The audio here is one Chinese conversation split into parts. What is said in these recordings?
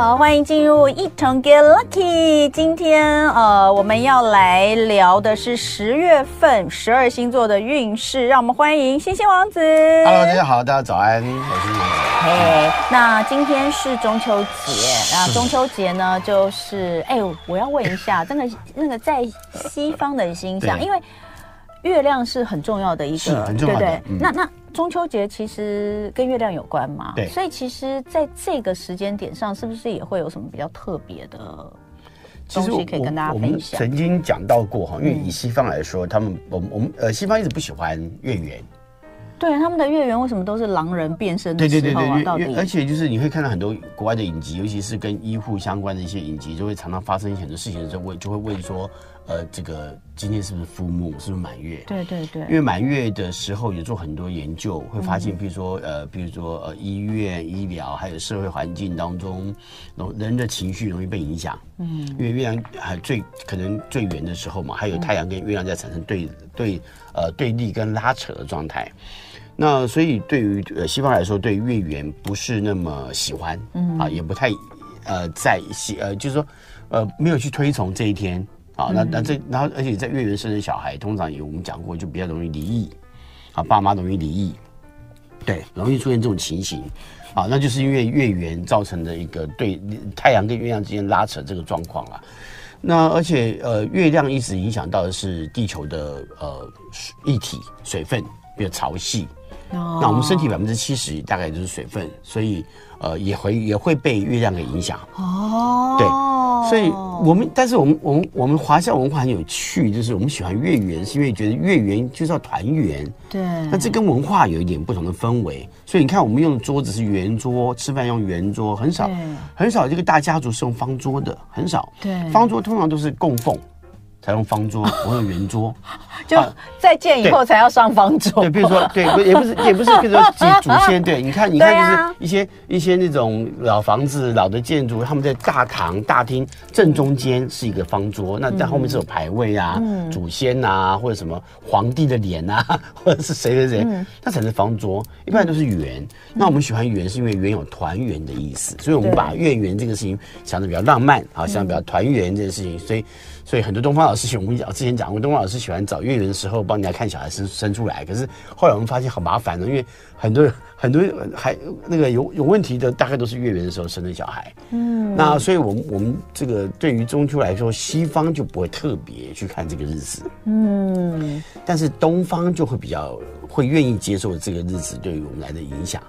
好，欢迎进入一同 Get Lucky。今天呃，我们要来聊的是十月份十二星座的运势，让我们欢迎星星王子。Hello，大家好，大家早安，我是星星那今天是中秋节，那中秋节呢，就是哎，我要问一下，那个那个在西方的星象，因为月亮是很重要的一个，很重要的，对对？嗯、那那。中秋节其实跟月亮有关嘛，对，所以其实在这个时间点上，是不是也会有什么比较特别的东西可以跟大家分享？曾经讲到过哈，因为以西方来说，他们我们我们呃西方一直不喜欢月圆，对，他们的月圆为什么都是狼人变身的时候？对对对对，而且就是你会看到很多国外的影集，尤其是跟医护相关的一些影集，就会常常发生很多事情的时候，会就会问说。呃，这个今天是不是 full moon，是不是满月？对对对。因为满月的时候也做很多研究，会发现，比如说呃，比如说呃，医院、医疗还有社会环境当中，人的情绪容易被影响。嗯。因为月亮还最可能最圆的时候嘛，还有太阳跟月亮在产生对对呃对立跟拉扯的状态。那所以对于呃西方来说，对月圆不是那么喜欢，嗯啊，也不太呃在喜呃就是说呃没有去推崇这一天。好，那那这然后，而且在月圆生的小孩，通常也我们讲过，就比较容易离异，啊，爸妈容易离异，对，容易出现这种情形，啊，那就是因为月圆造成的一个对太阳跟月亮之间拉扯这个状况了。那而且呃，月亮一直影响到的是地球的呃液体水分，比如潮汐。哦。那我们身体百分之七十大概就是水分，所以呃也会也会被月亮给影响。哦。对。所以，我们但是我们我们我们华夏文化很有趣，就是我们喜欢月圆，是因为觉得月圆就是要团圆。对。那这跟文化有一点不同的氛围。所以你看，我们用的桌子是圆桌，吃饭用圆桌，很少很少这个大家族是用方桌的，很少。对。方桌通常都是供奉。才用方桌，我用圆桌，就再见以后才要上方桌。对，比如说，对，也不是，也不是，比如说祖先。对，你看，你看，就是一些一些那种老房子、老的建筑，他们在大堂、大厅正中间是一个方桌，那在后面是有牌位啊、祖先啊，或者什么皇帝的脸啊，或者是谁谁谁，那才是方桌。一般都是圆。那我们喜欢圆，是因为圆有团圆的意思，所以我们把月圆这个事情想的比较浪漫啊，想得比较团圆这件事情，所以。所以很多东方老师喜欢，我们讲之前讲过，东方老师喜欢找月圆的时候帮人家看小孩生生出来。可是后来我们发现好麻烦的，因为很多很多还那个有有问题的，大概都是月圆的时候生的小孩。嗯，那所以我们我们这个对于中秋来说，西方就不会特别去看这个日子。嗯，但是东方就会比较会愿意接受这个日子对于我们来的影响。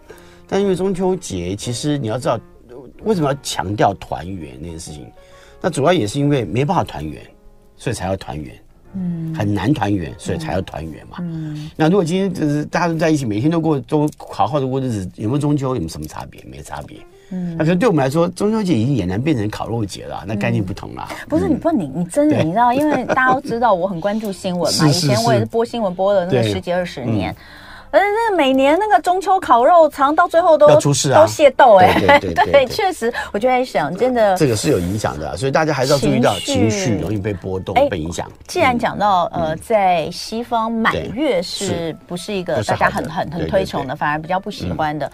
但因为中秋节，其实你要知道为什么要强调团圆那件事情。那主要也是因为没办法团圆，所以才要团圆。嗯，很难团圆，所以才要团圆嘛。嗯，那如果今天就是大家都在一起，每天都过都好好的过日子，有没有中秋？有没有什么差别？没差别。嗯，那可能对我们来说，中秋节已经俨然变成烤肉节了，那概念不同了。不是你不你你真的你知道，因为大家都知道我很关注新闻嘛，以前我也是播新闻播了那么十几二十年。而那每年那个中秋烤肉，常到最后都出事啊，都械斗哎，对对 对，对，确实，我就在想，真的这个是有影响的，所以大家还是要注意到情绪容易被波动、被影响。既然讲到呃，在西方满月是不是一个大家很很很推崇的，反而比较不喜欢的？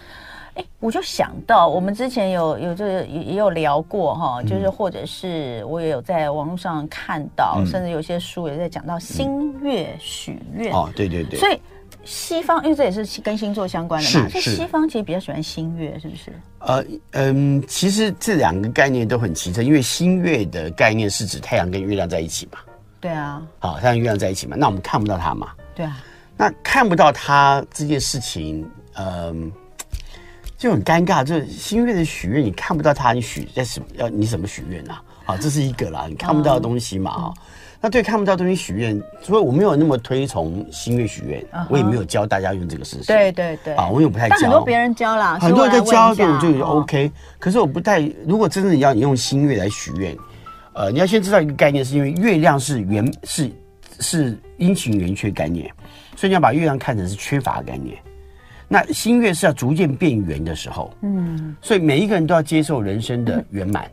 哎，我就想到我们之前有有这个也也有聊过哈，就是或者是我也有在网络上看到，甚至有些书也在讲到新月许愿。哦，对对对，所以。西方，因为这也是跟星座相关的嘛，所以西方其实比较喜欢新月，是不是？呃嗯，其实这两个概念都很奇特，因为新月的概念是指太阳跟月亮在一起嘛。对啊。好，太阳月亮在一起嘛，那我们看不到它嘛。对啊。那看不到它这件事情，嗯，就很尴尬。就是新月的许愿，你看不到它，你许在什么？要你怎么许愿啊？好，这是一个啦，你看不到的东西嘛啊。嗯那对看不到东西许愿，所以我没有那么推崇新月许愿，uh -huh. 我也没有教大家用这个事情。对对对，啊，我也不太教。但很多别人教了，很多人在教，对我就 OK、哦。可是我不太，如果真的要你用新月来许愿，呃，你要先知道一个概念，是因为月亮是圆是是阴晴圆缺概念，所以你要把月亮看成是缺乏的概念。那新月是要逐渐变圆的时候，嗯，所以每一个人都要接受人生的圆满，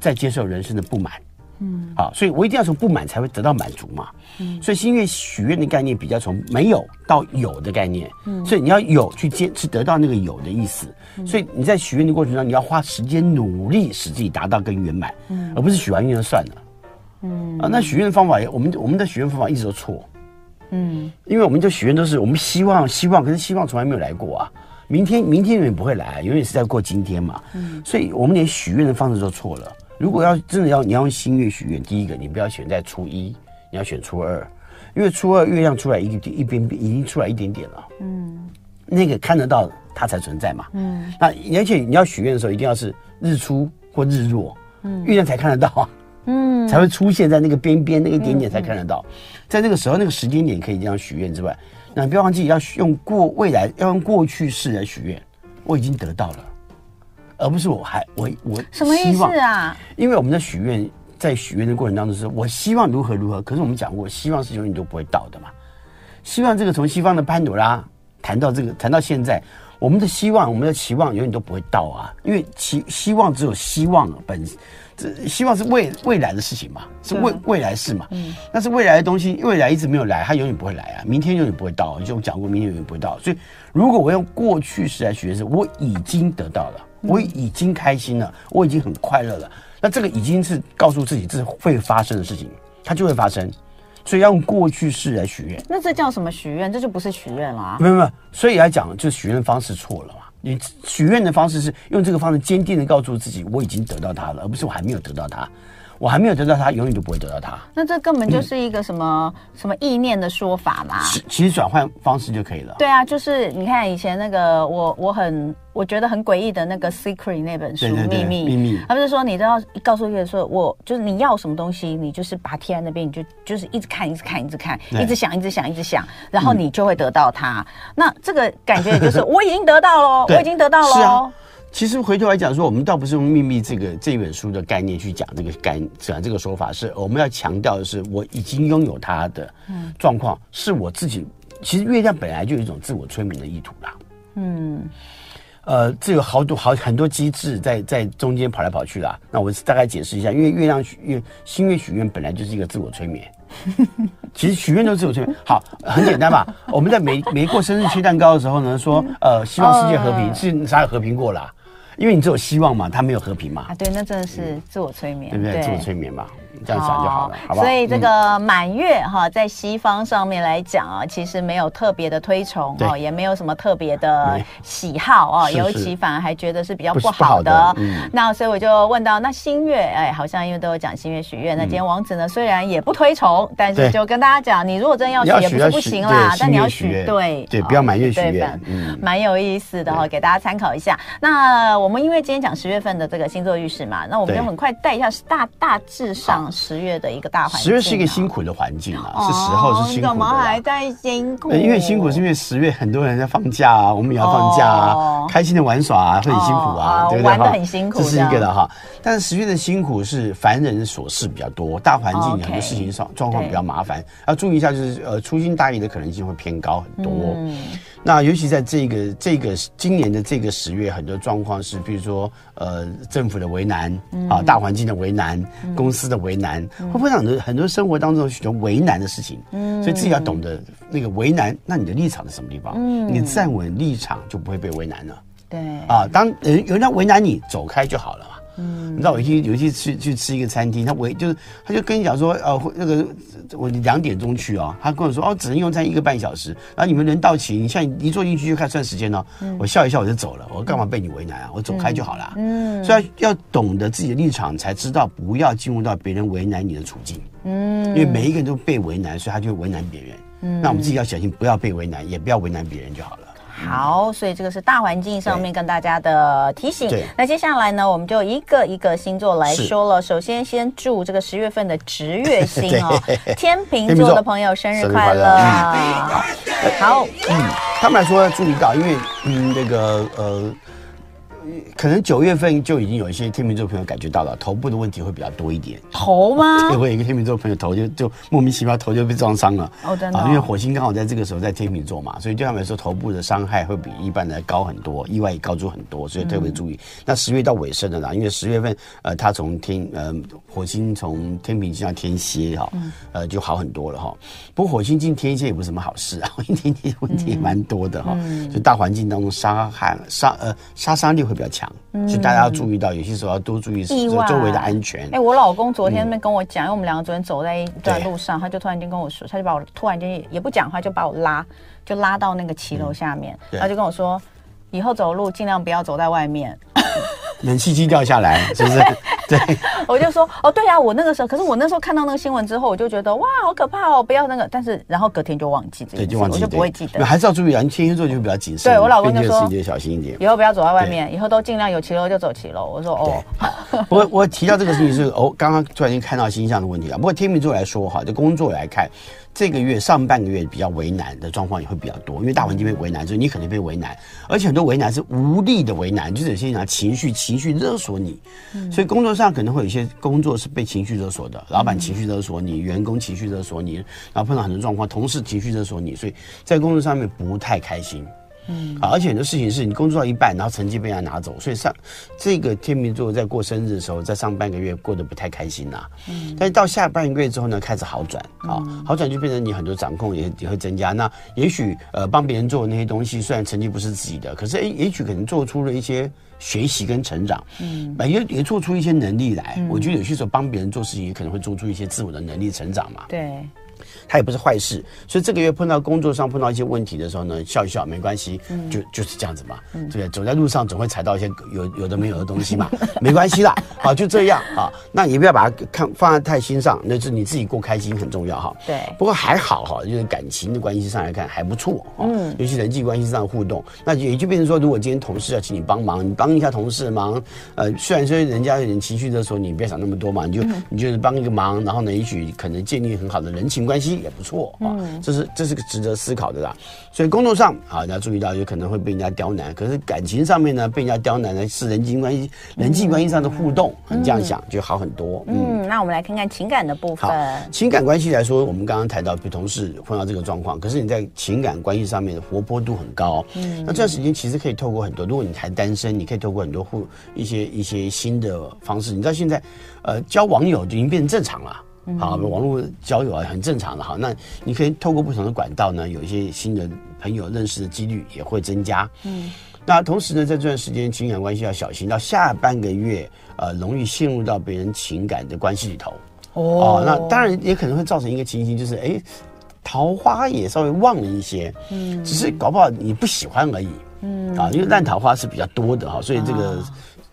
再接受人生的不满。嗯，好，所以我一定要从不满才会得到满足嘛。嗯，所以新月许愿的概念比较从没有到有的概念。嗯，所以你要有去坚持得到那个有的意思。嗯，所以你在许愿的过程中，你要花时间努力使自己达到更圆满。嗯，而不是许完愿就算了。嗯啊，那许愿的方法，我们我们的许愿方法一直都错。嗯，因为我们就许愿都是我们希望希望，可是希望从来没有来过啊。明天明天永远不会来，永远是在过今天嘛。嗯，所以我们连许愿的方式都错了。如果要真的要你要用新月许愿，第一个你不要选在初一，你要选初二，因为初二月亮出来一一边已经出来一点点了。嗯，那个看得到它才存在嘛。嗯，那而且你要许愿的时候，一定要是日出或日落，嗯，月亮才看得到啊。嗯，才会出现在那个边边那个点点才看得到，在那个时候那个时间点可以这样许愿之外，那不要忘记要用过未来，要用过去式来许愿。我已经得到了。而不是我还我我什么意思啊？因为我们在许愿在许愿的过程当中是，我希望如何如何。可是我们讲过，希望是永远都不会到的嘛。希望这个从西方的潘朵拉谈到这个谈到现在，我们的希望，我们的期望永远都不会到啊。因为期希望只有希望本，这希望是未未来的事情嘛，是未未来事嘛。嗯。但是未来的东西，未来一直没有来，它永远不会来啊。明天永远不会到，就我讲过，明天永远不会到。所以，如果我用过去式来许愿，是我已经得到了。我已经开心了，我已经很快乐了。那这个已经是告诉自己这是会发生的事情，它就会发生。所以要用过去式来许愿。那这叫什么许愿？这就不是许愿了啊！没有没有，所以来讲，就许愿方式错了嘛。你许愿的方式是用这个方式坚定的告诉自己，我已经得到它了，而不是我还没有得到它。我还没有得到它，永远就不会得到它。那这根本就是一个什么、嗯、什么意念的说法嘛？其实转换方式就可以了。对啊，就是你看以前那个我我很我觉得很诡异的那个《Secret》那本书《秘密》，秘密，他不是说你都要告诉一个人说，我就是你要什么东西，你就是把它贴在那边，你就就是一直看，一直看，一直看，一直想，一直想，一直想，然后你就会得到它。嗯、那这个感觉也就是 我已经得到了，我已经得到了。其实回头来讲说，我们倒不是用秘密这个这本书的概念去讲这个概讲这个说法，是我们要强调的是，我已经拥有它的状况，是我自己。其实月亮本来就有一种自我催眠的意图啦。嗯，呃，这有好多好很多机制在在中间跑来跑去啦。那我大概解释一下，因为月亮许愿新月许愿本来就是一个自我催眠。其实许愿都是自我催眠。好，很简单吧？我们在没没过生日切蛋糕的时候呢，说呃希望世界和平，是啥有和平过啦？因为你只有希望嘛，他没有和平嘛。啊，对，那真的是自我催眠，对不对？自我催眠嘛，这样想就好了，好不好？所以这个满月哈，在西方上面来讲啊，其实没有特别的推崇哦，也没有什么特别的喜好啊，尤其反而还觉得是比较不好的。那所以我就问到，那新月哎，好像因为都有讲新月许愿，那今天王子呢虽然也不推崇，但是就跟大家讲，你如果真的要许也不是不行啦，但你要许对对，不要满月许愿，嗯，蛮有意思的哈，给大家参考一下。那我。我们因为今天讲十月份的这个星座运势嘛，那我们就很快带一下大大致上十月的一个大环境。十月是一个辛苦的环境啊，是时候是辛苦的。怎么还在辛苦？因为辛苦是因为十月很多人在放假啊，我们也要放假啊，开心的玩耍啊，会很辛苦啊，对不对？玩的很辛苦，这是一个的哈。但是十月的辛苦是凡人琐事比较多，大环境很多事情上状况比较麻烦，要注意一下，就是呃粗心大意的可能性会偏高很多。那尤其在这个这个今年的这个十月，很多状况是。比如说，呃，政府的为难啊，大环境的为难，公司的为难，会不会让很多很多生活当中有许多为难的事情？嗯，所以自己要懂得那个为难，那你的立场在什么地方？嗯，你站稳立场就不会被为难了。对啊，当人有人家为难你，走开就好了嘛。嗯，你知道我有一天有一次去去吃一个餐厅，他为就是他就跟你讲说，呃，那个我两点钟去哦，他跟我说哦，只能用餐一个半小时，然后你们人到齐，你现在一坐进去就开始算时间了。嗯，我笑一笑我就走了，我干嘛被你为难啊？我走开就好了。嗯，所以要要懂得自己的立场，才知道不要进入到别人为难你的处境。嗯，因为每一个人都被为难，所以他就会为难别人。嗯，那我们自己要小心，不要被为难，也不要为难别人就好了。好，所以这个是大环境上面跟大家的提醒。那接下来呢，我们就一个一个星座来说了。首先，先祝这个十月份的值月星 哦，天秤座的朋友生日快乐。好，嗯，他们来说要注意到，因为嗯，那个呃。可能九月份就已经有一些天秤座朋友感觉到了头部的问题会比较多一点。头吗？对，我有一个天秤座朋友头就就莫名其妙头就被撞伤了。哦，真的、哦。啊，因为火星刚好在这个时候在天秤座嘛，所以对他们来说头部的伤害会比一般的高很多，意外也高出很多，所以特别注意。嗯、那十月到尾声了啦，因为十月份呃，他从天呃火星从天平进到天蝎哈，呃就好很多了哈。不过火星进天蝎也不是什么好事啊，天蝎问题也蛮多的哈。嗯、就大环境当中杀害杀呃杀伤力会比较强，嗯、所以大家要注意到，有些时候要多注意周围的安全。哎、欸，我老公昨天那跟我讲，嗯、因为我们两个昨天走在一段路上，他就突然间跟我说，他就把我突然间也不讲话，就把我拉，就拉到那个骑楼下面，他、嗯、就跟我说，以后走路尽量不要走在外面。冷气机掉下来，是不是？对，我就说哦，对呀、啊，我那个时候，可是我那时候看到那个新闻之后，我就觉得哇，好可怕哦，不要那个。但是然后隔天就忘记这个，对，就忘记，我就不会记得。还是要注意啊，天蝎座就比较谨慎。对我老公就说，小心一点，以后不要走在外面，以后都尽量有骑楼就走骑楼。我说哦，我我提到这个事情是哦，刚刚突然间看到星象的问题啊。不过天秤座来说哈，就工作来看。这个月上半个月比较为难的状况也会比较多，因为大环境被为难，所以你可能被为难，而且很多为难是无力的为难，就是有些人拿情绪情绪勒索你，所以工作上可能会有一些工作是被情绪勒索的，老板情绪勒索你，员工情绪勒索你，然后碰到很多状况，同事情绪勒索你，所以在工作上面不太开心。嗯，啊，而且很多事情是你工作到一半，然后成绩被人家拿走，所以上这个天秤座在过生日的时候，在上半个月过得不太开心呐、啊。嗯，但是到下半个月之后呢，开始好转啊，好转就变成你很多掌控也也会增加。那也许呃帮别人做的那些东西，虽然成绩不是自己的，可是哎，也许可能做出了一些学习跟成长，嗯，也也做出一些能力来。嗯、我觉得有些时候帮别人做事情，也可能会做出一些自我的能力成长嘛。对。它也不是坏事，所以这个月碰到工作上碰到一些问题的时候呢，笑一笑没关系，就就是这样子嘛，对不对？走在路上总会踩到一些有有的没有的东西嘛，没关系啦，好就这样啊，那也不要把它看放在太心上，那是你自己过开心很重要哈。对，不过还好哈，就是感情的关系上来看还不错，嗯，尤其人际关系上的互动，那也就变成说，如果今天同事要请你帮忙，你帮一下同事忙，呃，虽然说人家有点情绪的时候，你不要想那么多嘛，你就你就是帮一个忙，然后呢，也许可能建立很好的人情关系。也不错啊，这是这是个值得思考的啦。所以工作上啊，你要注意到有可能会被人家刁难，可是感情上面呢，被人家刁难呢是人际关系、人际关系上的互动，你这样想就好很多。嗯，那我们来看看情感的部分。情感关系来说，我们刚刚谈到，比同事碰到这个状况，可是你在情感关系上面的活泼度很高。嗯，那这段时间其实可以透过很多，如果你还单身，你可以透过很多互一些一些新的方式。你知道现在，呃，交网友就已经变成正常了。好，网络交友啊，很正常的。哈，那你可以透过不同的管道呢，有一些新的朋友认识的几率也会增加。嗯，那同时呢，在这段时间情感关系要小心，到下半个月，呃，容易陷入到别人情感的关系里头。哦，哦，那当然也可能会造成一个情形，就是哎，桃花也稍微旺了一些。嗯，只是搞不好你不喜欢而已。嗯，啊，因为烂桃花是比较多的哈，所以这个。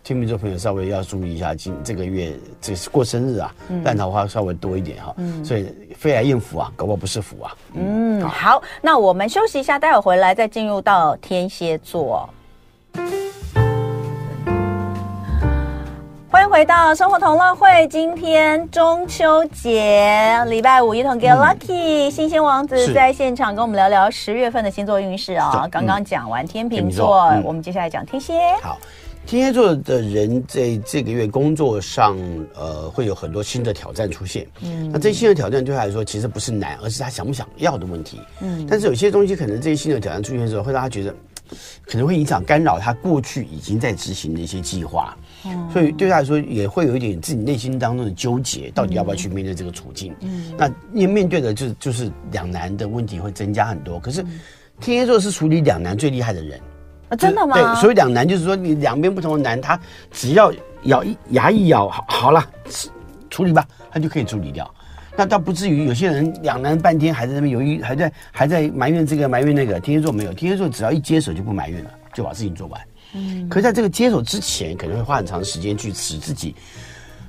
啊天秤座朋友稍微要注意一下，今这个月这是过生日啊，烂桃花稍微多一点哈，嗯、所以飞来艳福啊，搞不好不是福啊。嗯，好，好，那我们休息一下，待会回来再进入到天蝎座。欢迎回到生活同乐会，今天中秋节，礼拜五一同 get lucky，星星王子在现场跟我们聊聊十月份的星座运势啊。刚刚讲完天秤座，嗯、我们接下来讲天蝎。好。天蝎座的人在这个月工作上，呃，会有很多新的挑战出现。嗯，那这些新的挑战对他来说，其实不是难，而是他想不想要的问题。嗯，但是有些东西可能这些新的挑战出现的时候，会让他觉得可能会影响干扰他过去已经在执行的一些计划。嗯，所以对他来说，也会有一点自己内心当中的纠结，到底要不要去面对这个处境。嗯，那面面对的就就是两难的问题会增加很多。可是天蝎座是处理两难最厉害的人。啊，真的吗？对，所以两难就是说，你两边不同的难，他只要咬一牙一咬，好，好了，处理吧，他就可以处理掉。那倒不至于有些人两难半天，还在那边犹豫，还在还在埋怨这个埋怨那个。天蝎座没有，天蝎座只要一接手就不埋怨了，就把事情做完。嗯。可是在这个接手之前，可能会花很长时间去使自己，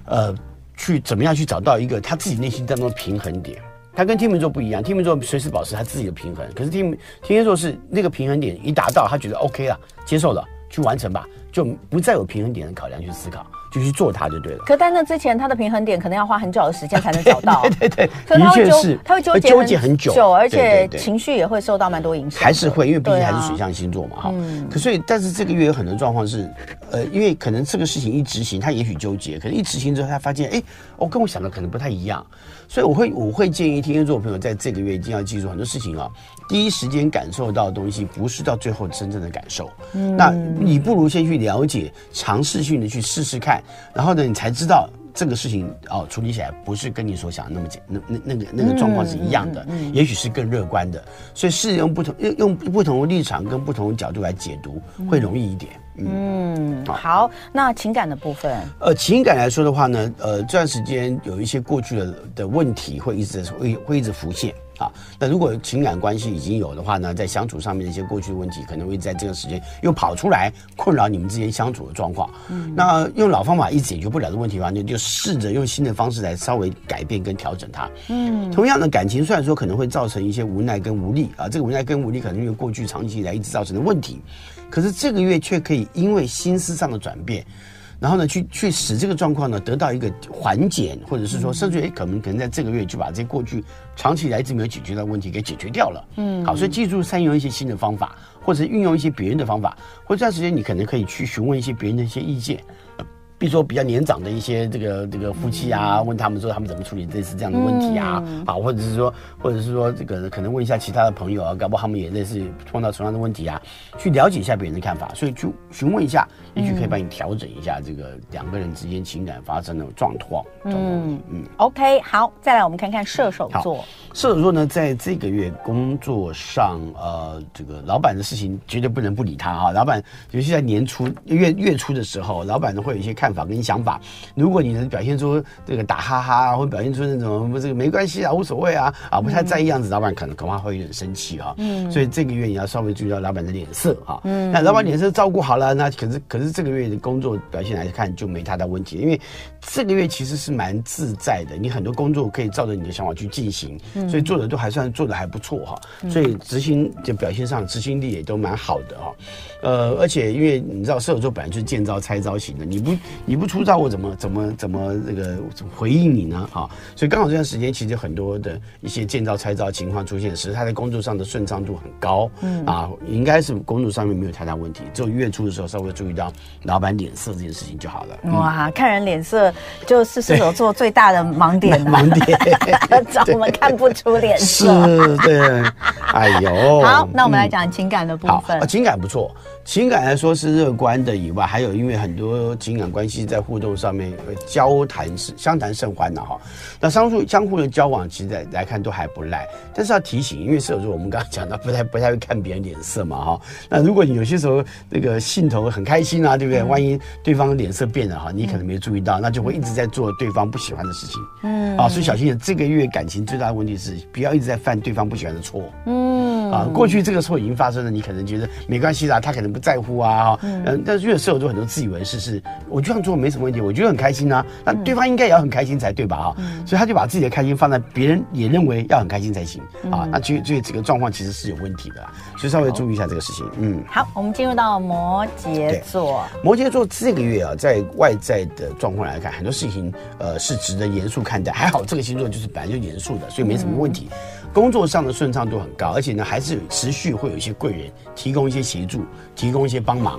呃，去怎么样去找到一个他自己内心当中的平衡点。他跟天秤座不一样，天秤座随时保持他自己的平衡，可是天天蝎座是那个平衡点一达到，他觉得 OK 了，接受了，去完成吧，就不再有平衡点的考量去思考，就去做它就对了。可在那之前，他的平衡点可能要花很久的时间才能找到。对对对，的确是，他会纠纠结很久，而且情绪也会受到蛮多影响。还是会，因为毕竟还是水象星座嘛，哈。可所以，但是这个月有很多状况是，呃，因为可能这个事情一执行，他也许纠结，可能一执行之后，他发现，哎，我跟我想的可能不太一样。所以我会我会建议天蝎座朋友在这个月一定要记住很多事情啊。第一时间感受到的东西，不是到最后真正的感受。嗯，那你不如先去了解，尝试性的去试试看，然后呢，你才知道这个事情哦，处理起来不是跟你所想的那么简那那那个那个状况是一样的，嗯，也许是更乐观的。所以是用不同用用不同的立场跟不同的角度来解读，会容易一点。嗯，好，那情感的部分，呃，情感来说的话呢，呃，这段时间有一些过去的的问题会一直会会一直浮现啊。那如果情感关系已经有的话呢，在相处上面的一些过去的问题，可能会在这个时间又跑出来困扰你们之间相处的状况。嗯，那用老方法一直解决不了的问题的话，你就试着用新的方式来稍微改变跟调整它。嗯，同样的感情虽然说可能会造成一些无奈跟无力啊，这个无奈跟无力可能因为过去长期以来一直造成的问题。可是这个月却可以因为心思上的转变，然后呢，去去使这个状况呢得到一个缓解，或者是说，甚至于可能可能在这个月就把这些过去长期以来一直没有解决的问题给解决掉了。嗯，好，所以记住善用一些新的方法，或者运用一些别人的方法，或者这段时间你可能可以去询问一些别人的一些意见。比如说比较年长的一些这个这个夫妻啊，问他们说他们怎么处理类似这样的问题啊，啊，或者是说，或者是说这个可能问一下其他的朋友啊，搞不好他们也类似碰到同样的问题啊，去了解一下别人的看法，所以去询问一下，也许可以帮你调整一下这个两个人之间情感发生的状况。嗯嗯，OK，好，再来我们看看射手座。射手座呢，在这个月工作上，呃，这个老板的事情绝对不能不理他啊。老板尤其在年初月月初的时候，老板呢会有一些看。看法跟想法，如果你能表现出这个打哈哈，或表现出那种这个没关系啊，无所谓啊，啊不太在意样子，老板可能恐怕会有点生气啊。嗯，所以这个月你要稍微注意到老板的脸色啊。嗯，那老板脸色照顾好了，那可是可是这个月的工作表现来看就没太大问题，因为这个月其实是蛮自在的，你很多工作可以照着你的想法去进行，所以做的都还算做的还不错哈。所以执行就表现上执行力也都蛮好的哈。呃，而且因为你知道射手座本来就是见招拆招型的，你不。你不出招，我怎么怎么怎么这个回应你呢？啊，所以刚好这段时间，其实很多的一些见招拆招情况出现时，他在工作上的顺畅度很高，嗯啊，应该是工作上面没有太大问题。只有月初的时候稍微注意到老板脸色这件事情就好了。哇，看人脸色就是射手座最大的盲点了，盲点，找我们看不出脸色。是，对，哎呦。好，那我们来讲情感的部分。啊，情感不错。情感来说是乐观的以外，还有因为很多情感关系在互动上面交谈是相谈甚欢的哈。那相互相互的交往，其实来来看都还不赖。但是要提醒，因为射手座我们刚刚讲到不太不太会看别人脸色嘛哈。那如果你有些时候那个兴头很开心啊，对不对？万一对方脸色变了哈，你可能没注意到，那就会一直在做对方不喜欢的事情。嗯啊，所以小心点。这个月感情最大的问题是不要一直在犯对方不喜欢的错。嗯啊，过去这个错已经发生了，你可能觉得没关系啦，他可能不。在乎啊，嗯，但是因为射手座很多自以为是，是我这样做没什么问题，我觉得很开心啊，那对方应该也要很开心才对吧？哈，所以他就把自己的开心放在别人也认为要很开心才行啊，那所以所以这个状况其实是有问题的，所以稍微注意一下这个事情。嗯，好，我们进入到摩羯座，摩羯座这个月啊，在外在的状况来看，很多事情呃是值得严肃看待，还好这个星座就是本来就严肃的，所以没什么问题。工作上的顺畅度很高，而且呢，还是持续会有一些贵人提供一些协助，提供一些帮忙。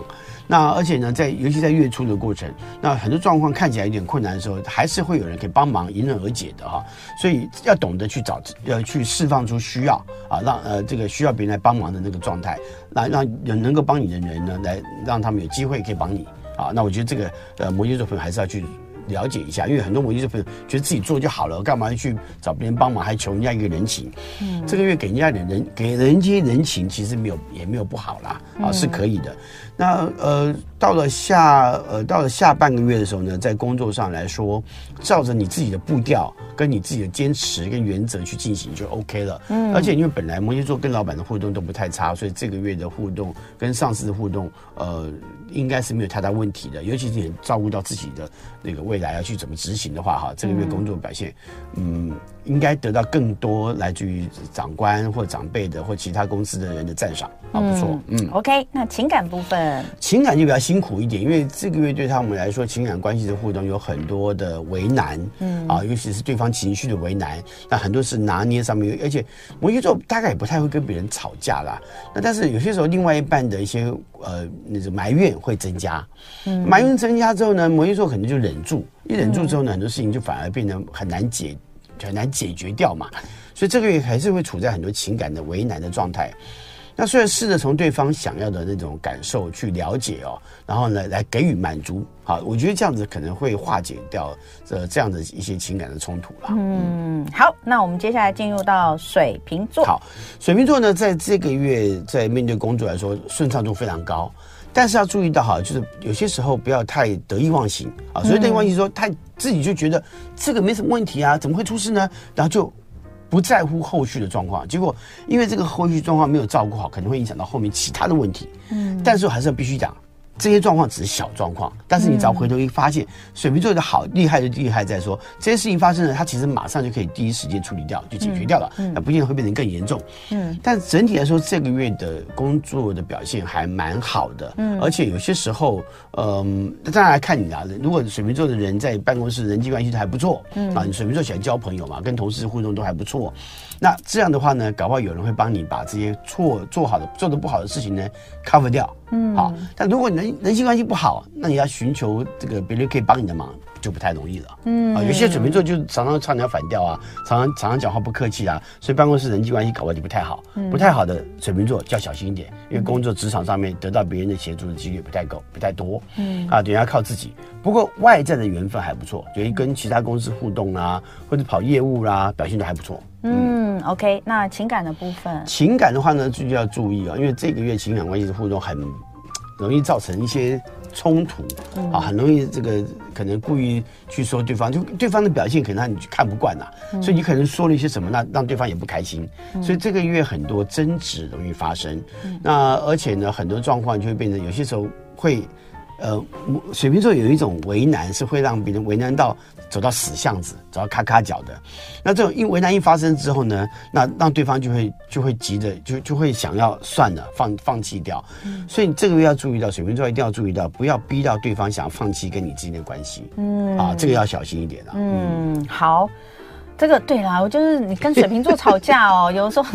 那而且呢，在尤其在月初的过程，那很多状况看起来有点困难的时候，还是会有人可以帮忙，迎刃而解的哈。所以要懂得去找，呃去释放出需要啊，让呃这个需要别人来帮忙的那个状态，那让人能够帮你的人呢，来让他们有机会可以帮你啊。那我觉得这个呃摩羯座朋友还是要去。了解一下，因为很多摩羯座朋友觉得自己做就好了，干嘛要去找别人帮忙，还求人家一个人情？嗯，这个月给人家点人，给人家人情，其实没有也没有不好啦，啊，是可以的。那呃，到了下呃到了下半个月的时候呢，在工作上来说，照着你自己的步调，跟你自己的坚持跟原则去进行就 OK 了。嗯，而且因为本来摩羯座跟老板的互动都不太差，所以这个月的互动跟上司的互动，呃，应该是没有太大问题的。尤其是你照顾到自己的那个未来要去怎么执行的话，哈，这个月工作表现，嗯，应该得到更多来自于长官或长辈的或其他公司的人的赞赏，啊，不错，嗯，OK，那情感部分，情感就比较辛苦一点，因为这个月对他们来说，情感关系的互动有很多的为难，嗯，啊，尤其是对方情绪的为难，那很多是拿捏上面，而且摩羯座大概也不太会跟别人吵架啦，那但是有些时候另外一半的一些呃那种埋怨会增加，嗯，埋怨增加之后呢，摩羯座可能就忍住，一忍住之后呢，很多事情就反而变得很难解，很难解决掉嘛。所以这个月还是会处在很多情感的为难的状态。那虽然试着从对方想要的那种感受去了解哦，然后呢来给予满足，好，我觉得这样子可能会化解掉这这样的一些情感的冲突啦。嗯，好，那我们接下来进入到水瓶座。好，水瓶座呢，在这个月在面对工作来说顺畅度非常高。但是要注意到哈，就是有些时候不要太得意忘形啊。所以得意忘形说，他自己就觉得这个没什么问题啊，怎么会出事呢？然后就不在乎后续的状况。结果因为这个后续状况没有照顾好，可能会影响到后面其他的问题。嗯，但是我还是要必须讲。这些状况只是小状况，但是你只要回头一发现，嗯、水瓶座的好厉害就厉害在说，这些事情发生了，他其实马上就可以第一时间处理掉，就解决掉了，那、嗯、不一定会变成更严重。嗯，但整体来说，这个月的工作的表现还蛮好的。嗯，而且有些时候，嗯，当然来看你啊，如果水瓶座的人在办公室人际关系都还不错，嗯啊，你水瓶座喜欢交朋友嘛，跟同事互动都还不错，那这样的话呢，搞不好有人会帮你把这些错做好的、做的不好的事情呢 cover 掉。嗯，好，但如果你人人际关系不好，那你要寻求这个别人可以帮你的忙，就不太容易了。嗯，啊，有些水瓶座就常常唱两反调啊，常常常常讲话不客气啊，所以办公室人际关系搞得就不太好。嗯，不太好的水瓶座就要小心一点，因为工作职场上面得到别人的协助的几率不太够，不太多。嗯，啊，等于要靠自己。不过外在的缘分还不错，所以跟其他公司互动啊，或者跑业务啦、啊，表现都还不错。嗯，OK，那情感的部分，情感的话呢，就要注意啊，因为这个月情感关系的互动很容易造成一些冲突，嗯、啊，很容易这个可能故意去说对方，就对方的表现可能让你看不惯呐、所以你可能说了一些什么，那让对方也不开心，嗯、所以这个月很多争执容易发生，嗯、那而且呢，很多状况就会变成有些时候会。呃，水瓶座有一种为难，是会让别人为难到走到死巷子，走到咔咔角的。那这种因为难一发生之后呢，那让对方就会就会急着就就会想要算了，放放弃掉。嗯，所以你这个月要注意到，水瓶座一定要注意到，不要逼到对方想要放弃跟你之间的关系。嗯，啊，这个要小心一点啊。嗯，好。这个对啦，我就是你跟水瓶座吵架哦，有的时候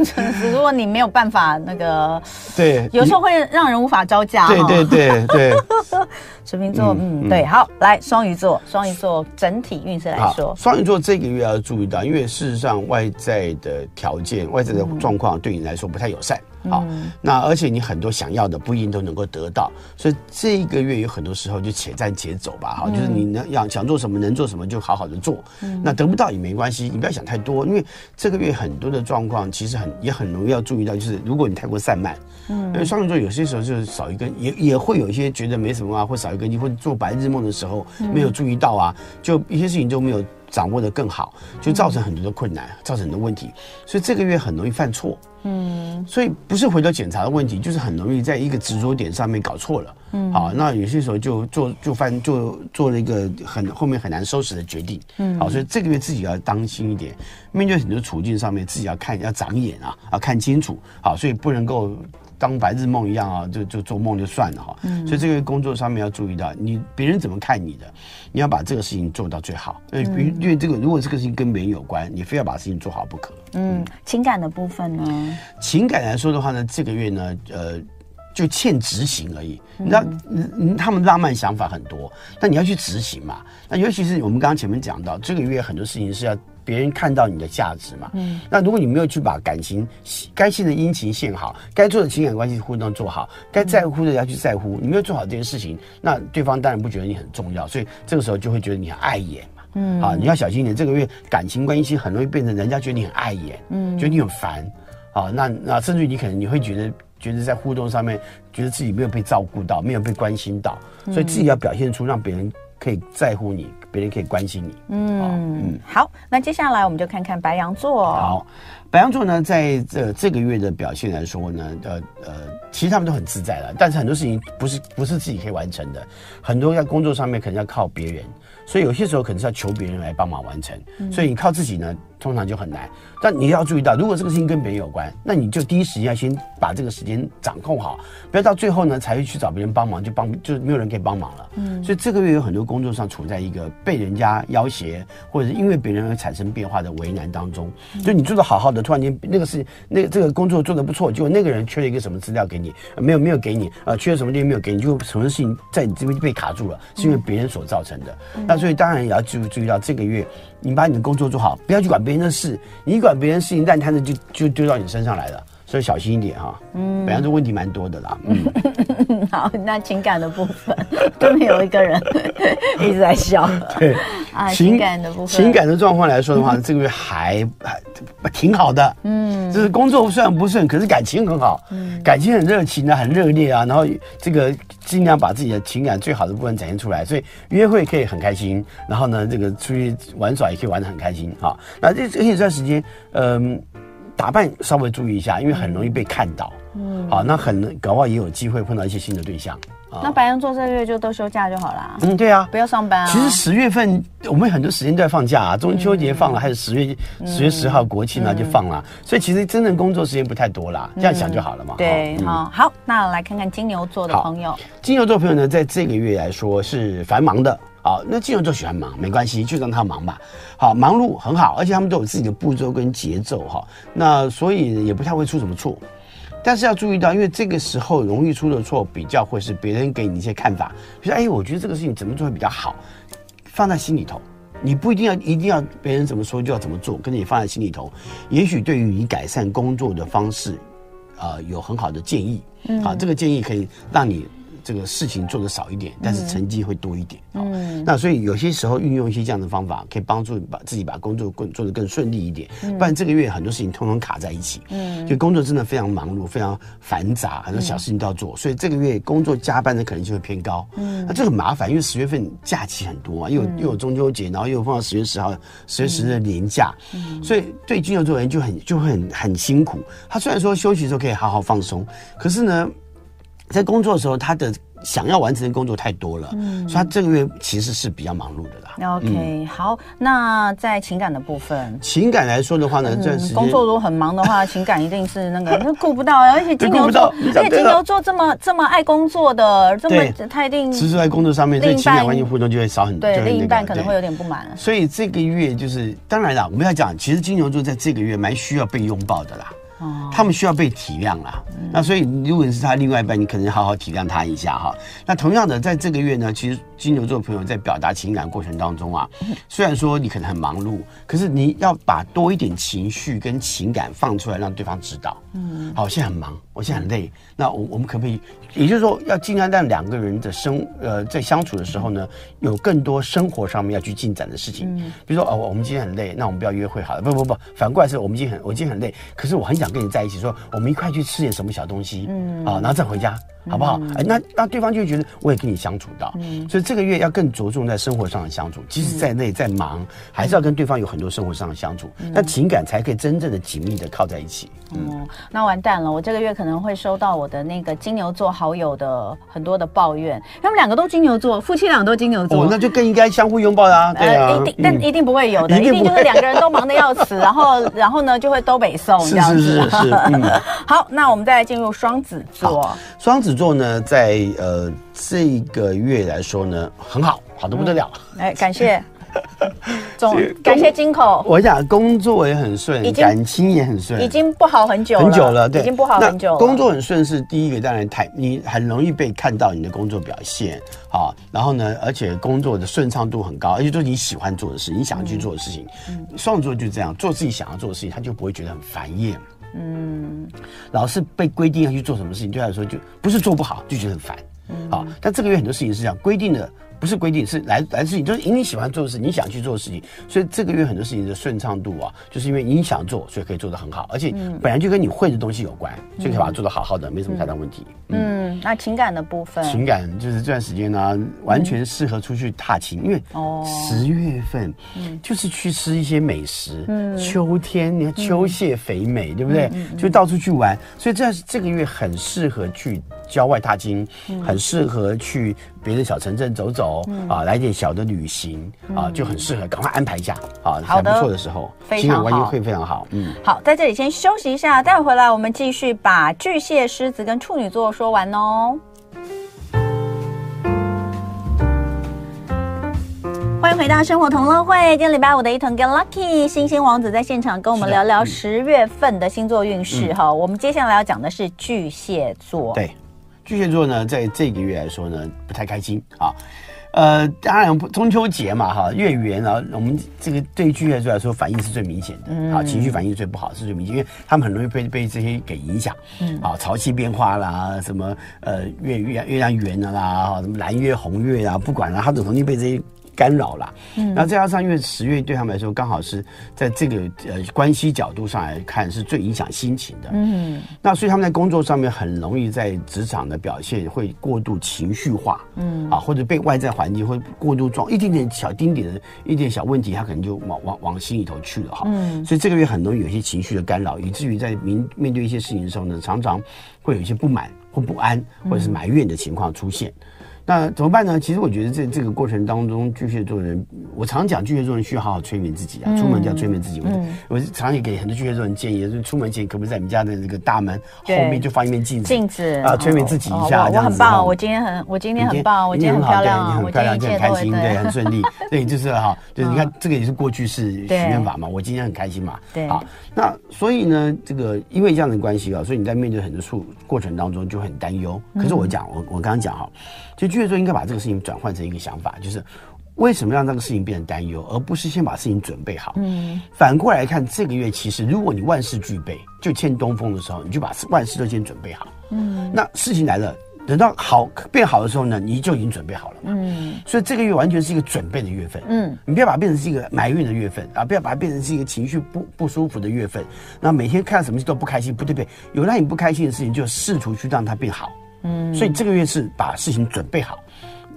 如果你没有办法那个，对，有时候会让人无法招架。对对对对，水瓶座，嗯，对，好，来双鱼座，双鱼座整体运势来说，双鱼座这个月要注意到，因为事实上外在的条件、外在的状况对你来说不太友善。好，那而且你很多想要的不一定都能够得到，所以这一个月有很多时候就且战且走吧。好，就是你能要想做什么，能做什么就好好的做。那得不到也没关系，你不要想太多，因为这个月很多的状况其实很也很容易要注意到，就是如果你太过散漫，嗯，因为双鱼座有些时候就是少一根，也也会有一些觉得没什么啊，或少一根筋，或者做白日梦的时候没有注意到啊，就一些事情就没有掌握的更好，就造成很多的困难，造成很多问题，所以这个月很容易犯错。嗯，所以不是回头检查的问题，就是很容易在一个执着点上面搞错了。嗯，好，那有些时候就做就犯就做了一个很后面很难收拾的决定。嗯，好，所以这个月自己要当心一点，面对很多处境上面自己要看要长眼啊，要看清楚。好，所以不能够。当白日梦一样啊，就就做梦就算了哈。嗯，所以这个工作上面要注意到，你别人怎么看你的，你要把这个事情做到最好。嗯，因为这个如果这个事情跟别人有关，你非要把事情做好不可。嗯，情感的部分呢？情感来说的话呢，这个月呢，呃，就欠执行而已。你知道，嗯，他们浪漫想法很多，但你要去执行嘛。那尤其是我们刚刚前面讲到，这个月很多事情是要。别人看到你的价值嘛？嗯，那如果你没有去把感情该献的殷勤献好，该做的情感关系互动做好，该在乎的要去在乎，你没有做好这件事情，那对方当然不觉得你很重要，所以这个时候就会觉得你很碍眼嘛。嗯，啊，你要小心一点，这个月感情关系很容易变成人家觉得你很碍眼，嗯，觉得你很烦，啊，那那甚至于你可能你会觉得觉得在互动上面觉得自己没有被照顾到，没有被关心到，所以自己要表现出让别人。可以在乎你，别人可以关心你。嗯嗯，好，那接下来我们就看看白羊座。好，白羊座呢，在这这个月的表现来说呢，呃呃，其实他们都很自在了，但是很多事情不是不是自己可以完成的，很多在工作上面可能要靠别人，所以有些时候可能是要求别人来帮忙完成，所以你靠自己呢，通常就很难。但你要注意到，如果这个事情跟别人有关，那你就第一时间要先把这个时间掌控好，不要到最后呢才会去找别人帮忙，就帮就没有人可以帮忙了。嗯，所以这个月有很多工作上处在一个被人家要挟，或者是因为别人而产生变化的为难当中。就你做的好好的，突然间那个事那个这个工作做的不错，结果那个人缺了一个什么资料给你，没有没有给你啊，缺了什么东西没有给你，就什么事情在你这边被卡住了，是因为别人所造成的。那所以当然也要注注意到这个月，你把你的工作做好，不要去管别人的事，你管别人事情，但他。那就就丢到你身上来了，所以小心一点哈。嗯，本来这问题蛮多的啦。嗯，好，那情感的部分，对面有一个人 一直在笑。对啊，情感的部分，情感的状况来说的话，这个月还还挺好的。嗯，就是工作虽然不顺，可是感情很好。嗯，感情很热情啊，很热烈啊。然后这个尽量把自己的情感最好的部分展现出来，所以约会可以很开心。然后呢，这个出去玩耍也可以玩的很开心。啊，那这这段时间，嗯。打扮稍微注意一下，因为很容易被看到。嗯，好，那很搞不好也有机会碰到一些新的对象。那白羊座这个月就都休假就好了。嗯，对啊，不要上班啊。其实十月份我们很多时间都在放假啊，中秋节放了，还有十月十月十号国庆呢就放了，所以其实真正工作时间不太多啦。这样想就好了嘛。对，好，好，那来看看金牛座的朋友。金牛座朋友呢，在这个月来说是繁忙的。好，那金牛座喜欢忙，没关系，就让他忙吧。好，忙碌很好，而且他们都有自己的步骤跟节奏哈。那所以也不太会出什么错，但是要注意到，因为这个时候容易出的错，比较会是别人给你一些看法，比如说，哎，我觉得这个事情怎么做会比较好，放在心里头。你不一定要一定要别人怎么说就要怎么做，跟你放在心里头，也许对于你改善工作的方式，呃，有很好的建议。嗯，好，这个建议可以让你。这个事情做的少一点，但是成绩会多一点。嗯，哦、那所以有些时候运用一些这样的方法，可以帮助把自己把工作更做得更顺利一点。嗯、不然这个月很多事情通通卡在一起。嗯，就工作真的非常忙碌，非常繁杂，很多小事情都要做，嗯、所以这个月工作加班的可能性会偏高。嗯，那这很麻烦，因为十月份假期很多啊，又又有中秋节，然后又放到十月十号、十月十日的年假。嗯，所以对金牛座人就很就会很很辛苦。他虽然说休息的时候可以好好放松，可是呢，在工作的时候，他的想要完成的工作太多了，嗯，所以他这个月其实是比较忙碌的啦。OK，嗯，好，那在情感的部分，情感来说的话呢，这段时间，工作如果很忙的话，情感一定是那个那 顾不到，而且金牛座，而且金牛座这么这么爱工作的，这么他一定，其实在工作上面，对情感关系互动就会少很多，对，另一半可能会有点不满。所以这个月就是，当然了，我们要讲，其实金牛座在这个月蛮需要被拥抱的啦。他们需要被体谅啦，那所以如果你是他另外一半，你可能好好体谅他一下哈。那同样的，在这个月呢，其实金牛座朋友在表达情感过程当中啊，虽然说你可能很忙碌，可是你要把多一点情绪跟情感放出来，让对方知道。嗯，好，我现在很忙，我现在很累，那我我们可不可以，也就是说，要尽量让两个人的生呃在相处的时候呢，有更多生活上面要去进展的事情。比如说哦，我们今天很累，那我们不要约会好了。不不不，反过来是我们今天很我今天很累，可是我很想。跟你在一起，说我们一块去吃点什么小东西，嗯，啊，然后再回家。好不好？哎，那那对方就会觉得我也跟你相处到，嗯，所以这个月要更着重在生活上的相处，即使在内在忙，还是要跟对方有很多生活上的相处，那情感才可以真正的紧密的靠在一起。嗯，那完蛋了，我这个月可能会收到我的那个金牛座好友的很多的抱怨，他们两个都金牛座，夫妻俩都金牛座，那就更应该相互拥抱啊，对啊，一定，但一定不会有的，一定就是两个人都忙得要死，然后 然后呢就会都北宋这样子。是是是，嗯，好，那我们再来进入双子座，双子。座呢，在呃这个月来说呢，很好，好的不得了。哎、嗯，感谢 总感谢金口。我想工作也很顺，感情也很顺，已经不好很久了，很久了，对，已经不好很久了。工作很顺是第一个，当然太你很容易被看到你的工作表现好，然后呢，而且工作的顺畅度很高，而且都是你喜欢做的事，你想去做的事情。嗯，双子座就这样做自己想要做的事情，他就不会觉得很烦厌。嗯，老是被规定要去做什么事情，对他来说就不是做不好，就觉得很烦。嗯，好，但这个月很多事情是这样规定的。不是规定，是来来自你，就是你喜欢做的事，你想去做的事情。所以这个月很多事情的顺畅度啊，就是因为你想做，所以可以做得很好，而且本来就跟你会的东西有关，所以可以把它做得好好的，没什么太大问题。嗯，嗯，那情感的部分，情感就是这段时间呢、啊，完全适合出去踏青，因为哦，十月份就是去吃一些美食。嗯，秋天你看秋蟹肥美，对不对？就到处去玩，所以这这个月很适合去郊外踏青，很适合去别的小城镇走走啊，来点小的旅行啊，就很适合，赶快安排一下啊，还不错的时候，情感关系会非常好。嗯，好，在这里先休息一下，待会回来我们继续把巨蟹、狮子跟处女座说完哦。欢迎回到生活同乐会，今天礼拜五的一同 Get Lucky，星星王子在现场跟我们聊聊十月份的星座运势哈。我们接下来要讲的是巨蟹座。对，巨蟹座呢，在这个月来说呢，不太开心啊。呃，当然中秋节嘛，哈，月圆啊，我们这个对巨蟹座来说反应是最明显的，啊，情绪反应最不好是最明显，因为他们很容易被被这些给影响，嗯，啊，潮汐变化啦，什么呃月月月亮圆了啦，什么蓝月红月啊，不管了，他总容易被这些。干扰啦，嗯，然后再加上因为十月对他们来说刚好是在这个呃关系角度上来看是最影响心情的，嗯，那所以他们在工作上面很容易在职场的表现会过度情绪化，嗯，啊，或者被外在环境会过度装一点点小丁点的一点小问题，他可能就往往往心里头去了哈，嗯，所以这个月很容易有一些情绪的干扰，以至于在面面对一些事情的时候呢，常常会有一些不满或不安或者是埋怨的情况出现。那怎么办呢？其实我觉得这这个过程当中，巨蟹座人，我常讲巨蟹座人需要好好催眠自己啊，出门就要催眠自己。嗯，我常常也给很多巨蟹座人建议，就是出门前可不可以在你们家的那个大门后面就放一面镜子，镜子啊，催眠自己一下。我很棒，我今天很，我今天很棒，我今天很漂亮，你很漂亮，就很开心，对，很顺利。对，就是哈，就是你看这个也是过去式许愿法嘛，我今天很开心嘛。对，好，那所以呢，这个因为这样的关系啊，所以你在面对很多处过程当中就很担忧。可是我讲，我我刚刚讲哈。就巨蟹座应该把这个事情转换成一个想法，就是为什么让这个事情变成担忧，而不是先把事情准备好。嗯，反过来看，这个月其实如果你万事俱备，就欠东风的时候，你就把万事都先准备好。嗯，那事情来了，等到好变好的时候呢，你就已经准备好了嘛。嗯，所以这个月完全是一个准备的月份。嗯，你不要把它变成是一个埋怨的月份啊，不要把它变成是一个情绪不不舒服的月份。那每天看到什么事都不开心，不对不对，有让你不开心的事情，就试图去让它变好。嗯，所以这个月是把事情准备好，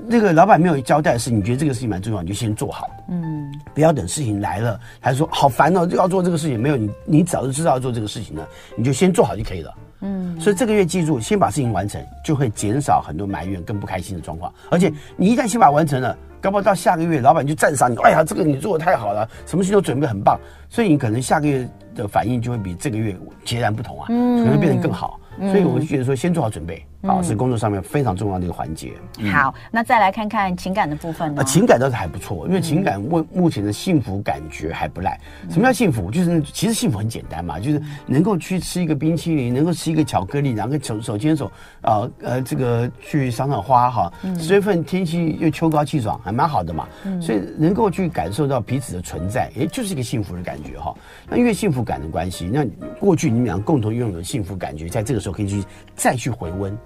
那个老板没有交代的事，你觉得这个事情蛮重要，你就先做好。嗯，不要等事情来了，还是说好烦哦，就要做这个事情，没有你，你早就知道要做这个事情了，你就先做好就可以了。嗯，所以这个月记住，先把事情完成，就会减少很多埋怨跟不开心的状况。而且你一旦先把它完成了，搞不好到下个月，老板就赞赏你，哎呀，这个你做的太好了，什么事情都准备很棒，所以你可能下个月的反应就会比这个月截然不同啊，嗯，可能变得更好。所以我就觉得说，先做好准备。好，是工作上面非常重要的一个环节。嗯、好，那再来看看情感的部分呢？情感倒是还不错，因为情感目目前的幸福感觉还不赖。嗯、什么叫幸福？就是其实幸福很简单嘛，就是能够去吃一个冰淇淋，能够吃一个巧克力，然后手手牵手啊，呃，呃，这个去赏赏花哈。十月份天气又秋高气爽，还蛮好的嘛。嗯、所以能够去感受到彼此的存在，也就是一个幸福的感觉哈。那因为幸福感的关系，那过去你们俩共同拥有的幸福感觉，在这个时候可以去再去回温。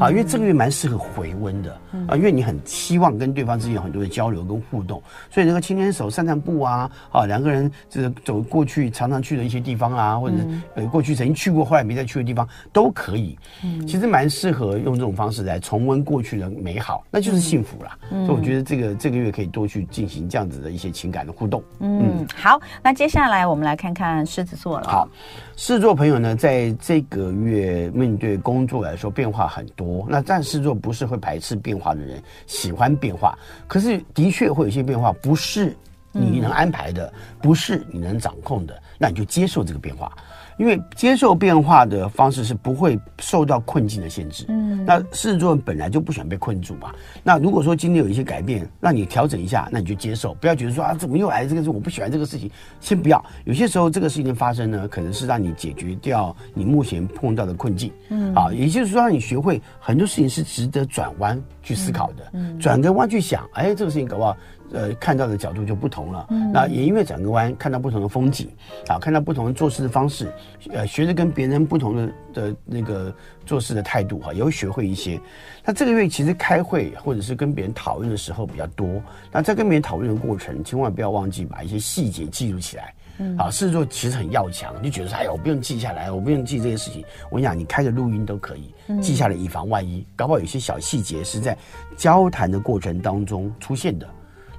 啊，因为这个月蛮适合回温的啊，因为你很希望跟对方之间有很多的交流跟互动，所以能够牵牵手、散散步啊，啊，两个人就是走过去常常去的一些地方啊，或者呃过去曾经去过后来没再去的地方都可以。嗯，其实蛮适合用这种方式来重温过去的美好，那就是幸福啦。所以我觉得这个这个月可以多去进行这样子的一些情感的互动。嗯，好，那接下来我们来看看狮子座了。好。狮子座朋友呢，在这个月面对工作来说变化很多。那但狮子座不是会排斥变化的人，喜欢变化。可是的确会有些变化不是你能安排的，不是你能掌控的，那你就接受这个变化。因为接受变化的方式是不会受到困境的限制。嗯，那狮子座本来就不喜欢被困住嘛。那如果说今天有一些改变，让你调整一下，那你就接受，不要觉得说啊，怎么又来这个事？我不喜欢这个事情，先不要。有些时候这个事情的发生呢，可能是让你解决掉你目前碰到的困境。嗯，啊，也就是说让你学会很多事情是值得转弯去思考的。嗯，转个弯去想，哎，这个事情搞不好呃，看到的角度就不同了。嗯，那也因为转个弯，看到不同的风景，啊，看到不同的做事的方式，呃，学着跟别人不同的的那个做事的态度哈，也会学会一些。那这个月其实开会或者是跟别人讨论的时候比较多。那在跟别人讨论的过程，千万不要忘记把一些细节记录起来。嗯，啊，狮子座其实很要强，就觉得说，哎呀，我不用记下来，我不用记这些事情。我跟你讲，你开个录音都可以记下来，以防万一。搞不好有些小细节是在交谈的过程当中出现的。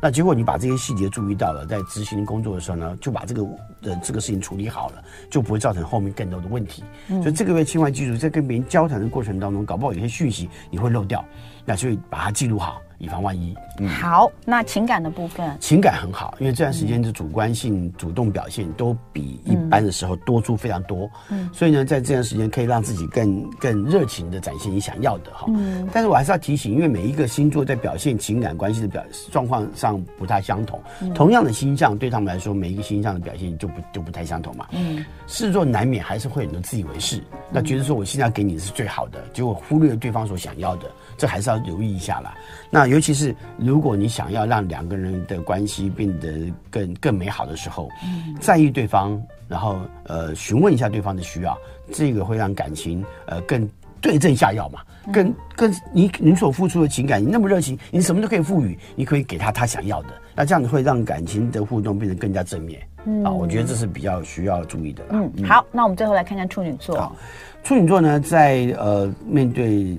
那结果你把这些细节注意到了，在执行工作的时候呢，就把这个的这个事情处理好了，就不会造成后面更多的问题。嗯、所以这个月千万记住，在跟别人交谈的过程当中，搞不好有些讯息你会漏掉，那所以把它记录好。以防万一。嗯、好，那情感的部分，情感很好，因为这段时间的主观性、嗯、主动表现都比一般的时候多出非常多。嗯，所以呢，在这段时间可以让自己更更热情的展现你想要的哈。嗯，但是我还是要提醒，因为每一个星座在表现情感关系的表状况上不太相同。嗯、同样的星象对他们来说，每一个星象的表现就不就不太相同嘛。嗯，狮子座难免还是会很多自以为是，嗯、那觉得说我现在给你的是最好的，结果忽略了对方所想要的。这还是要留意一下啦。那尤其是如果你想要让两个人的关系变得更更美好的时候，嗯，在意对方，然后呃询问一下对方的需要，这个会让感情呃更对症下药嘛。更更你你所付出的情感，你那么热情，你什么都可以赋予，你可以给他他想要的。那这样子会让感情的互动变得更加正面。嗯，啊，我觉得这是比较需要注意的。嗯，好，那我们最后来看看处女座。好，处女座呢，在呃面对。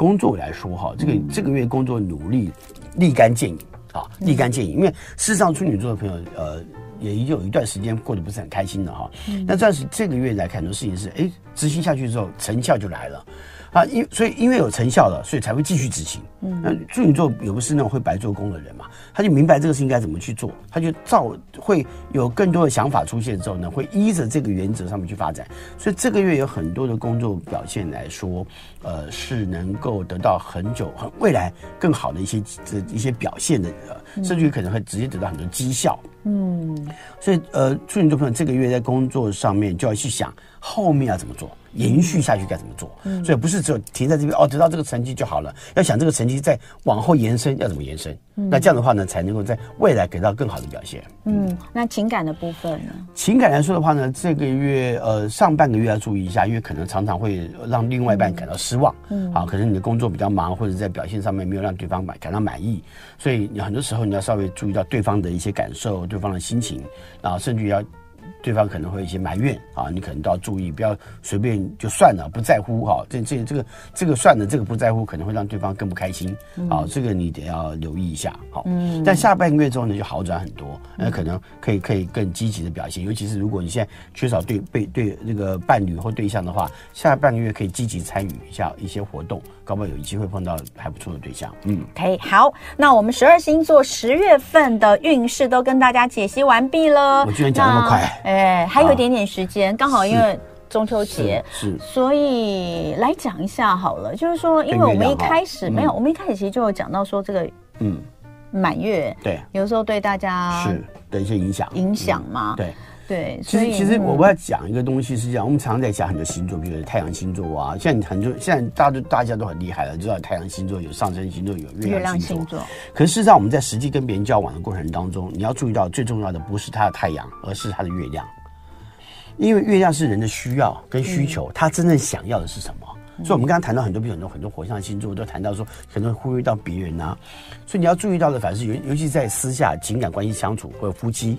工作来说哈，这个这个月工作努力立竿见影啊，立竿见影。因为事实上处女座的朋友呃，也已经有一段时间过得不是很开心的哈。那但是这个月来看，很多事情是哎执行下去之后成效就来了。啊，因所以因为有成效了，所以才会继续执行。嗯，那处女座也不是那种会白做工的人嘛，他就明白这个事情该怎么去做，他就照会有更多的想法出现之后呢，会依着这个原则上面去发展。所以这个月有很多的工作表现来说，呃，是能够得到很久很未来更好的一些这一些表现的，呃，甚至于可能会直接得到很多绩效。嗯，所以呃，处女座朋友这个月在工作上面就要去想后面要怎么做。延续下去该怎么做？嗯，所以不是只有停在这边哦，得到这个成绩就好了。要想这个成绩再往后延伸，要怎么延伸？嗯，那这样的话呢，才能够在未来给到更好的表现。嗯，那情感的部分呢？情感来说的话呢，这个月呃上半个月要注意一下，因为可能常常会让另外一半感到失望。嗯，啊，可能你的工作比较忙，或者在表现上面没有让对方满感到满意，所以你很多时候你要稍微注意到对方的一些感受，对方的心情，然后甚至于要。对方可能会有一些埋怨啊，你可能都要注意，不要随便就算了，不在乎哈。这这这个这个算了，这个不在乎，可能会让对方更不开心。啊，这个你得要留意一下。好，嗯，但下半个月之后呢，就好转很多，那可能可以可以更积极的表现。尤其是如果你现在缺少对被对那个伴侣或对象的话，下半个月可以积极参与一下一些活动，搞不好有机会碰到还不错的对象。嗯，OK，好，那我们十二星座十月份的运势都跟大家解析完毕了。我居然讲那么快。哎，还有一点点时间，刚好因为中秋节，是，所以来讲一下好了。就是说，因为我们一开始没有，我们一开始其实就有讲到说这个，嗯，满月，对，有时候对大家是的一些影响，影响嘛，对对。其实其实我要讲一个东西是这样，我们常常在讲很多星座，比如说太阳星座啊，现在很多现在大家都大家都很厉害了，知道太阳星座有上升星座有月亮星座，可是事实上我们在实际跟别人交往的过程当中，你要注意到最重要的不是他的太阳，而是他的月亮。因为月亮是人的需要跟需求，他真正想要的是什么？所以，我们刚刚谈到很多，比如很多很多火象星座都谈到说，可能会忽略到别人啊。所以你要注意到的，反是尤尤其在私下情感关系相处或者夫妻，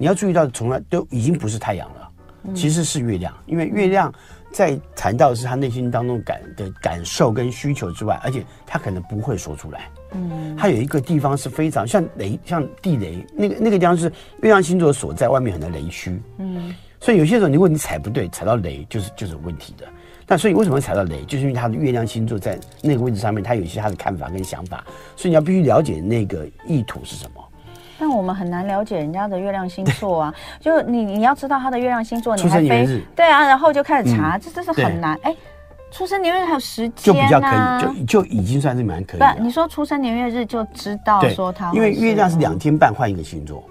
你要注意到，从来都已经不是太阳了，其实是月亮。因为月亮在谈到的是他内心当中感的感受跟需求之外，而且他可能不会说出来。嗯，他有一个地方是非常像雷，像地雷，那个那个地方是月亮星座所在，外面很多雷区。嗯。所以有些时候，如果你踩不对，踩到雷就是就是有问题的。那所以为什么会踩到雷？就是因为他的月亮星座在那个位置上面，他有一些他的看法跟想法。所以你要必须了解那个意图是什么。但我们很难了解人家的月亮星座啊，就你你要知道他的月亮星座，你还出生年月日对啊，然后就开始查，这这是很难。哎，出生年月日还有时间就比较可以，就就已经算是蛮可以。不，你说出生年月日就知道说他，因为月亮是两天半换一个星座。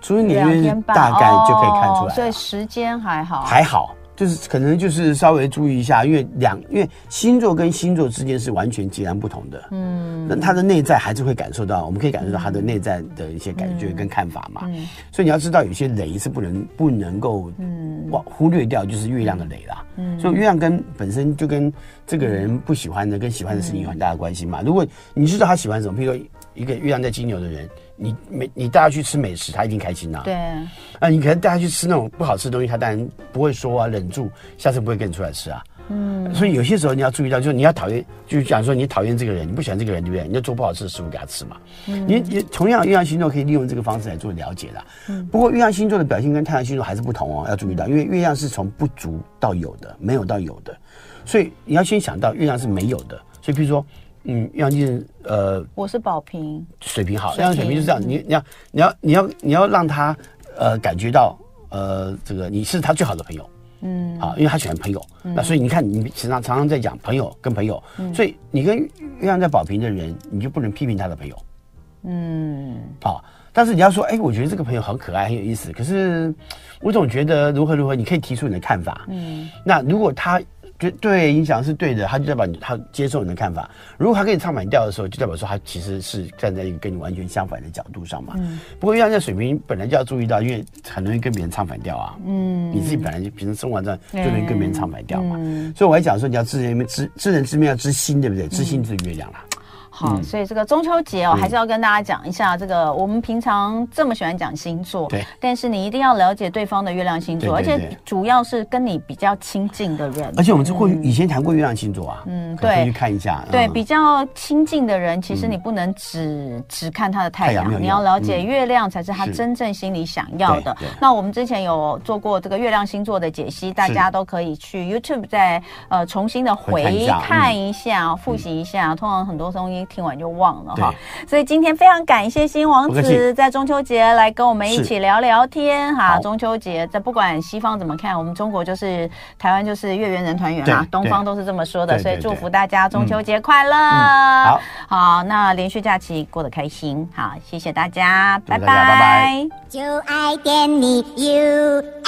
出生年月日大概就可以看出来，所以时间还好，还好。就是可能就是稍微注意一下，因为两因为星座跟星座之间是完全截然不同的，嗯，那他的内在还是会感受到，我们可以感受到他的内在的一些感觉跟看法嘛，嗯，所以你要知道有些雷是不能不能够嗯。忽略掉，就是月亮的雷啦，嗯，所以月亮跟本身就跟这个人不喜欢的跟喜欢的事情有很大的关系嘛，如果你知道他喜欢什么，譬如说一个月亮在金牛的人。你每你带他去吃美食，他一定开心呐、啊。对，啊，你可能带他去吃那种不好吃的东西，他当然不会说啊，忍住，下次不会跟你出来吃啊。嗯，所以有些时候你要注意到，就是你要讨厌，就是讲说你讨厌这个人，你不喜欢这个人，对不对？你要做不好吃的食物给他吃嘛。嗯，你你同样月亮星座可以利用这个方式来做了解的。嗯，不过月亮星座的表现跟太阳星座还是不同哦，要注意到，因为月亮是从不足到有的，没有到有的，所以你要先想到月亮是没有的。所以，比如说。嗯，月亮就是呃，我是宝平，水平好，月亮水平就是这样，你你要你要你要你要让他呃感觉到呃这个你是他最好的朋友，嗯，好，因为他喜欢朋友，嗯、那所以你看你常常常常在讲朋友跟朋友，嗯、所以你跟月亮在宝平的人，你就不能批评他的朋友，嗯，好，但是你要说，哎，我觉得这个朋友很可爱很有意思，可是我总觉得如何如何，你可以提出你的看法，嗯，那如果他。对对，影响是对的，他就代表他接受你的看法。如果他跟你唱反调的时候，就代表说他其实是站在一个跟你完全相反的角度上嘛。嗯。不过，月亮在水平本来就要注意到，因为很容易跟别人唱反调啊。嗯。你自己本来就平时生活上就容易跟别人唱反调嘛。嗯。所以我还讲说，你要知人知知人知面要知心，对不对？知心就是月亮啦。好，嗯、所以这个中秋节哦，还是要跟大家讲一下这个。我们平常这么喜欢讲星座，对，但是你一定要了解对方的月亮星座，而且主要是跟你比较亲近的人。而且我们过去以前谈过月亮星座啊，嗯，对，可以去看一下。对，比较亲近的人，其实你不能只、嗯、只看他的太阳，你要了解月亮才是他真正心里想要的。那我们之前有做过这个月亮星座的解析，大家都可以去 YouTube 再呃重新的回看一下，复习一下。通常很多东西。听完就忘了哈，所以今天非常感谢新王子在中秋节来跟我们一起聊聊天哈。中秋节在不管西方怎么看，我们中国就是台湾就是月圆人团圆啊，东方都是这么说的，所以祝福大家中秋节快乐。好，好，那连续假期过得开心，好，谢谢大家，拜拜，拜拜。就爱点你 UFO。